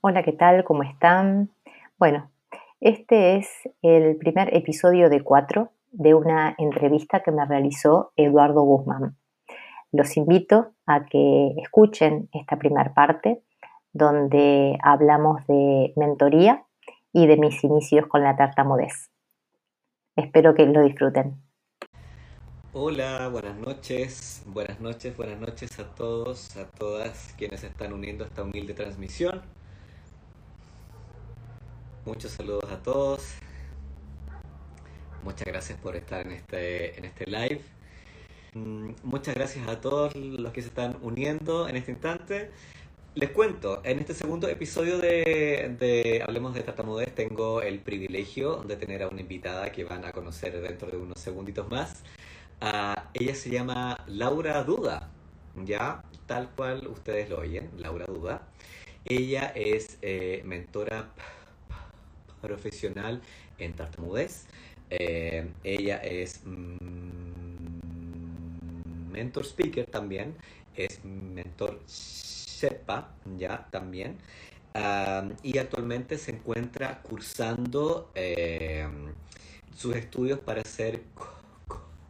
Hola, ¿qué tal? ¿Cómo están? Bueno, este es el primer episodio de cuatro de una entrevista que me realizó Eduardo Guzmán. Los invito a que escuchen esta primera parte donde hablamos de mentoría y de mis inicios con la tartamudez. Espero que lo disfruten. Hola, buenas noches, buenas noches, buenas noches a todos, a todas quienes están uniendo a esta humilde transmisión. Muchos saludos a todos. Muchas gracias por estar en este, en este live. Mm, muchas gracias a todos los que se están uniendo en este instante. Les cuento, en este segundo episodio de, Hablemos de Tartamudez tengo el privilegio de tener a una invitada que van a conocer dentro de unos segunditos más. Ah, ella se llama Laura Duda, ya tal cual ustedes lo oyen, Laura Duda. Ella es eh, mentora profesional en tartamudez. Eh, ella es mm, mentor speaker también, es mentor SEPA ya también. y actualmente se encuentra cursando eh, sus estudios para ser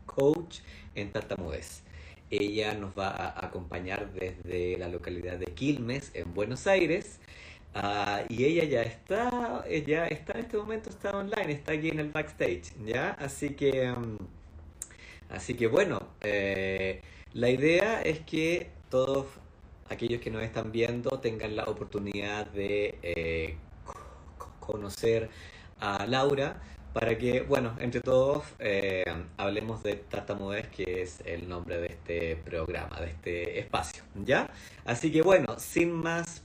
coach en tartamudez. Ella nos va a acompañar desde la localidad de Quilmes, en Buenos Aires, Ah, y ella ya está, ella está en este momento, está online, está aquí en el backstage, ¿ya? Así que, mm, así que bueno, eh, la idea es que todos aquellos que nos están viendo tengan la oportunidad de eh, conocer a Laura para que, bueno, entre todos eh, hablemos de Tartamudez, que es el nombre de este programa, de este espacio, ¿ya? Así que bueno, sin más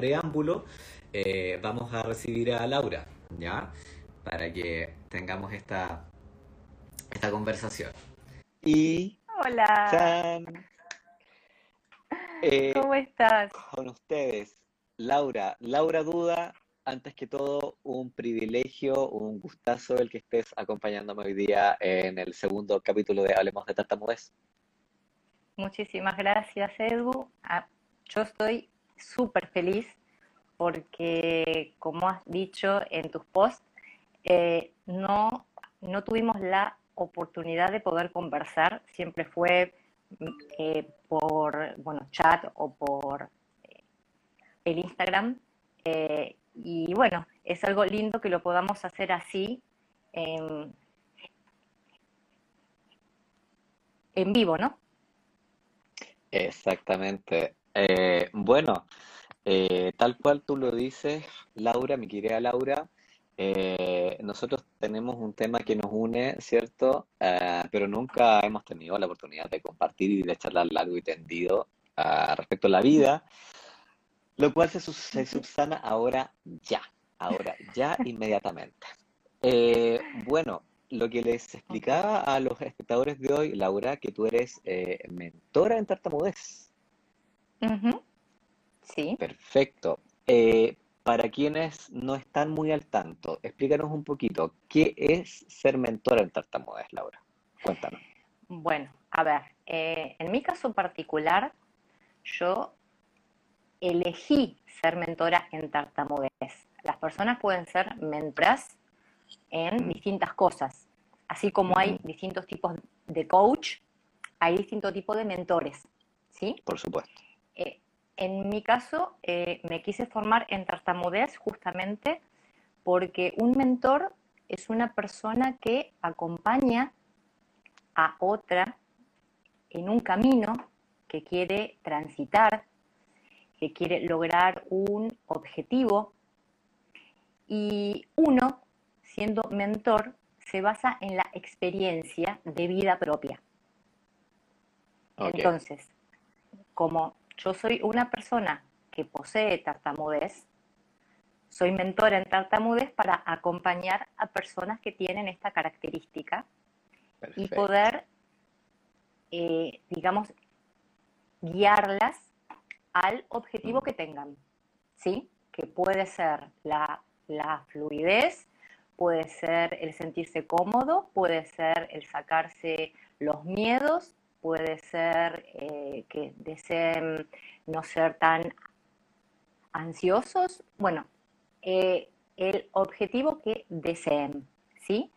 preámbulo, eh, vamos a recibir a Laura, ¿ya? Para que tengamos esta, esta conversación. Y. Hola. Eh, ¿Cómo estás? Con ustedes, Laura. Laura Duda, antes que todo, un privilegio, un gustazo el que estés acompañándome hoy día en el segundo capítulo de Hablemos de Tartamudez. Muchísimas gracias, Edu. Ah, yo estoy súper feliz porque, como has dicho en tus posts, eh, no, no tuvimos la oportunidad de poder conversar, siempre fue eh, por bueno, chat o por eh, el Instagram. y bueno, es algo lindo que lo podamos hacer así en, en vivo, ¿no? Exactamente. Bueno, eh, tal cual tú lo dices, Laura, mi querida Laura, eh, nosotros tenemos un tema que nos une, ¿cierto? Eh, pero nunca hemos tenido la oportunidad de compartir y de charlar largo y tendido respecto a la vida, lo cual se, se subsana ahora ya, ahora ya inmediatamente. bueno, lo que les explicaba a los espectadores de hoy, Laura, que tú eres mentora en tartamudez. Sí. Perfecto. Eh, para quienes no están muy al tanto, explícanos un poquito, ¿qué es ser mentora en tartamudez, Laura? Cuéntanos. Bueno, a ver, eh, en mi caso particular, yo elegí ser mentora en tartamudez. Las personas pueden ser mentoras en distintas cosas. Así como hay distintos tipos de coach, hay distintos tipos de mentores. ¿Sí? Por supuesto. Eh, en mi caso, eh, me quise formar en tartamudez justamente porque un mentor es una persona que acompaña a otra en un camino que quiere transitar, que quiere lograr un objetivo. Y uno, siendo mentor, se basa en la experiencia de vida propia. Entonces, como yo soy una persona que posee tartamudez, soy mentora en tartamudez para acompañar a personas que tienen esta característica y poder, eh, digamos, guiarlas al objetivo que tengan, ¿sí? Que puede ser la, la fluidez, puede ser el sentirse cómodo, puede ser el sacarse los miedos, puede ser eh, que deseen no ser tan ansiosos, bueno, eh, el objetivo que deseen, ¿sí?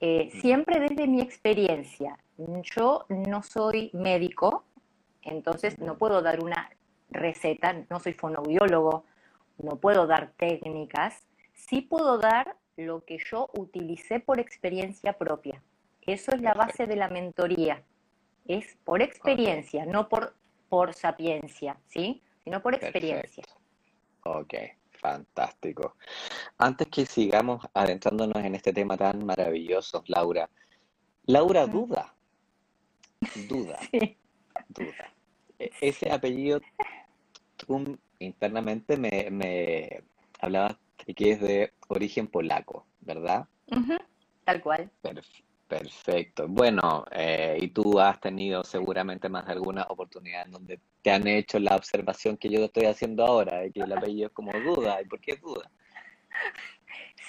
Eh, siempre desde mi experiencia. Yo no soy médico, entonces no puedo dar una receta, no soy fonoaudiólogo, no puedo dar técnicas, sí puedo dar lo que yo utilicé por experiencia propia. Eso es la base de la mentoría. Es por experiencia, no por, por sapiencia, ¿sí? Sino por experiencia. Ok, fantástico. Antes que sigamos adentrándonos en este tema tan maravilloso, Laura. Laura duda. Duda. Sí. Duda. E, ese apellido, tú internamente me, me hablabas que es de origen polaco, ¿verdad? Tal cual. perfecto. Bueno, eh, y tú has tenido seguramente más de alguna oportunidad en donde te han hecho la observación que yo estoy haciendo ahora, de que el apellido es como duda. ¿Y por qué duda?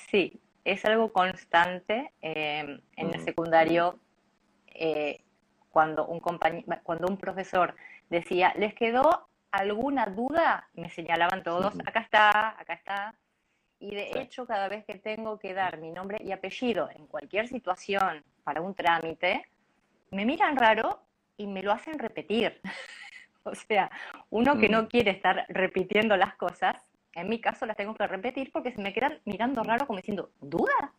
Sí, es algo constante. Eh, en el mm. secundario, eh, cuando, un cuando un profesor decía, ¿les quedó alguna duda? Me señalaban todos, acá está, acá está. Y de hecho, cada vez que tengo que dar mi nombre y apellido en cualquier situación para un trámite, me miran raro y me lo hacen repetir. o sea, uno que no mm. quiere estar repitiendo las cosas, en mi caso las tengo que repetir porque se me quedan mirando raro como diciendo, ¿duda?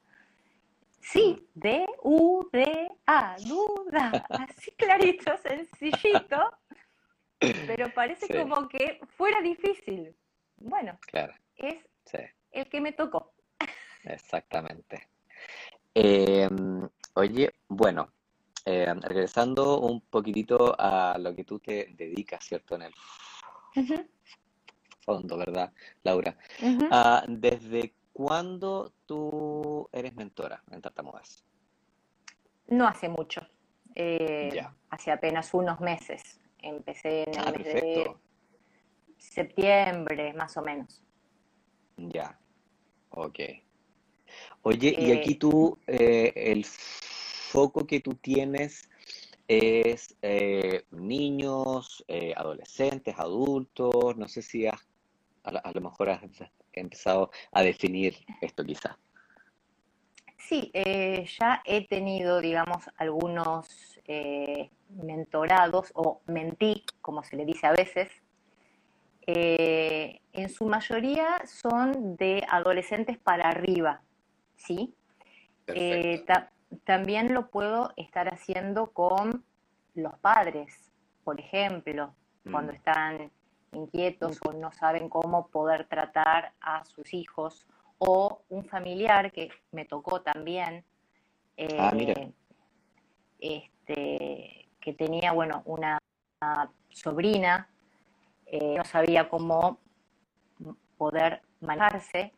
Sí, mm. D-U-D-A, duda. Así clarito, sencillito, pero parece como que fuera difícil. Bueno, claro. es el que me tocó. Exactamente. Em, oye, bueno, em, regresando un poquitito a lo que tú te dedicas, ¿cierto? En el fondo, ¿verdad, Laura? Ah, ¿Desde cuándo tú eres mentora en Tartamudas? No hace mucho, eh, hace apenas unos meses. Empecé en el ah, mes de septiembre, más o menos. Ya, ok. Oye, y aquí eh, tú, eh, el foco que tú tienes es eh, niños, adolescentes, adultos, no sé si has, a, lo mejor has empezado a definir esto quizás. Sí, ya he tenido, digamos, algunos mentorados o mentí, como se le dice a veces, eh, en su mayoría son de adolescentes para arriba, ¿sí? Eh, también lo puedo estar haciendo con los padres, por ejemplo, cuando mm. están inquietos o no saben cómo poder tratar a sus hijos, o un familiar que me tocó también, ah, eh, este, que tenía, bueno, una sobrina eh, no sabía cómo poder manejarse.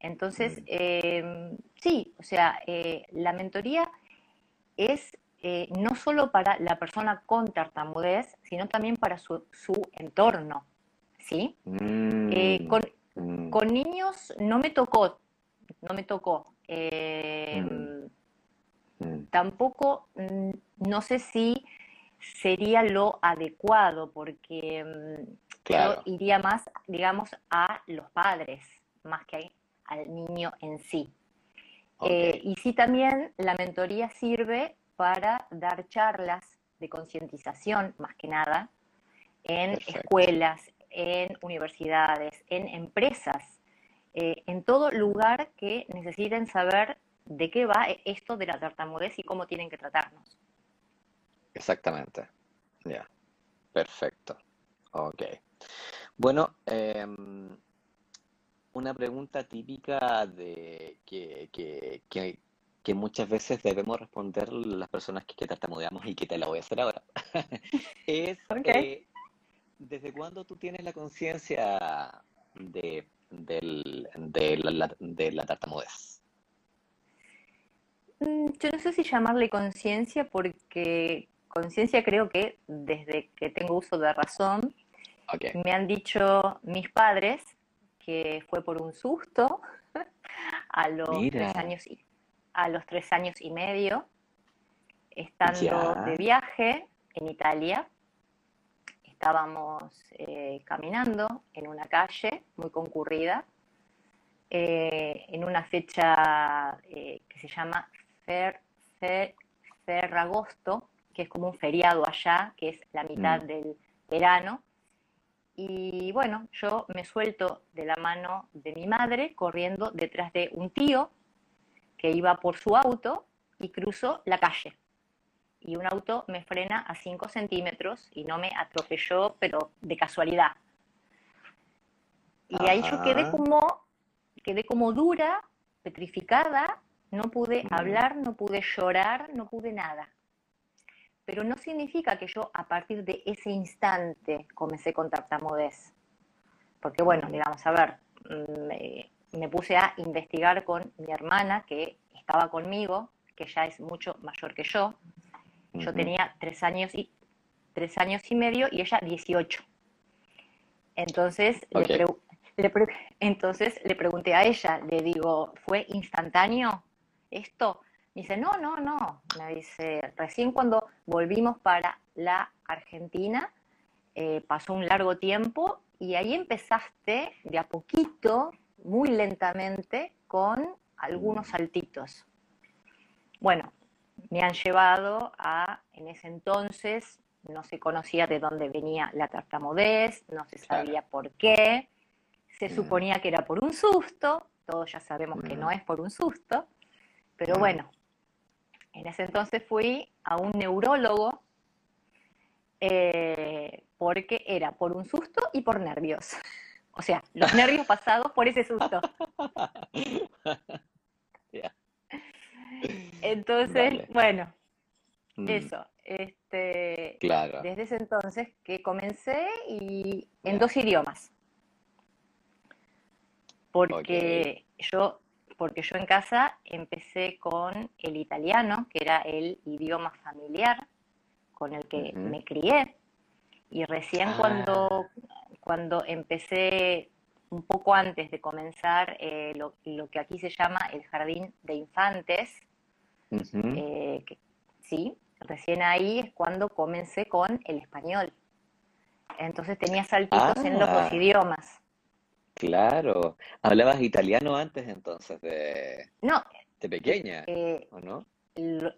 Entonces, mm. eh, sí, o sea, eh, la mentoría es no solo para la persona con tartamudez, sino también para su, entorno, ¿sí? Mm. Mm. Con, niños no me tocó, no me tocó. Tampoco, no sé si sería lo adecuado, porque Claro. iría más, digamos, a los padres, más que al niño en sí. Eh, y sí también la mentoría sirve para dar charlas de concientización, más que nada, en escuelas, en universidades, en empresas, eh, en todo lugar que necesiten saber de qué va esto de la tartamudez y cómo tienen que tratarnos. Exactamente. Ya. Perfecto. Ok. Bueno, em, una pregunta típica de que, que, que, muchas veces debemos responder las personas que, tartamudeamos y que te la voy a hacer ahora. es, eh, ¿desde cuándo tú tienes la conciencia de, de, la, de la tartamudez? Mm, yo no sé si llamarle conciencia porque conciencia creo que desde que tengo uso de razón me han dicho mis padres que fue por un susto a los tres años y a los tres años y medio, estando de viaje en Italia. estábamos eh, caminando en una calle muy concurrida, eh, en una fecha que se llama Fer, Ferragosto, que es como un feriado allá, que es la mitad mm. del verano. Y bueno, yo me suelto de la mano de mi madre corriendo detrás de un tío que iba por su auto y cruzo la calle. Y un auto me frena a 5 centímetros y no me atropelló, pero de casualidad. Y ahí yo quedé como, quedé como dura, petrificada, no pude hablar, no pude llorar, no pude nada. Pero no significa que yo a partir de ese instante comencé con tartamudez. Porque bueno, digamos, a ver, mm, me, puse a investigar con mi hermana que estaba conmigo, que ya es mucho mayor que yo. Yo tenía tres años y tres años y medio y ella 18. Entonces, entonces le pregunté a ella, le digo, ¿fue instantáneo? esto? Me dice, no, no, no. Me dice, recién cuando volvimos para la Argentina, eh, pasó un largo tiempo y ahí empezaste de a poquito, muy lentamente, con algunos saltitos. Bueno, me han llevado a, en ese entonces, no se conocía de dónde venía la tartamudez, no se sabía por qué, se suponía que era por un susto, todos ya sabemos que no es por un susto, pero bueno, en ese entonces fui a un neurólogo eh, porque era por un susto y por nervios. O sea, los nervios pasados por ese susto. Entonces, bueno, mm. eso. Este, claro. Desde ese entonces que comencé y en dos idiomas. Porque yo porque yo en casa empecé con el italiano, que era el idioma familiar con el que me crié. Y recién cuando, ah. cuando empecé, un poco antes de comenzar eh, lo, que aquí se llama el jardín de infantes, eh, sí, recién ahí es cuando comencé con el español. Entonces tenía saltitos en los dos ah. idiomas. Claro. ¿Hablabas italiano antes entonces de, No, de pequeña, eh, o no?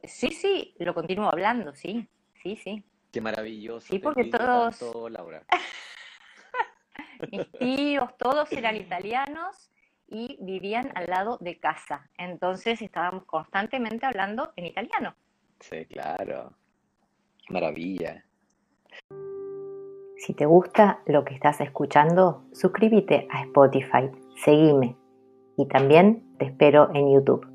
sí, sí, lo continúo hablando, sí, sí, sí. Qué maravilloso. Sí, porque todos- Laura. Mis tíos, todos eran italianos y vivían al lado de casa. Entonces estábamos constantemente hablando en italiano. Sí, claro. Maravilla. Si te gusta lo que estás escuchando, suscríbete a Spotify, seguime y también te espero en YouTube.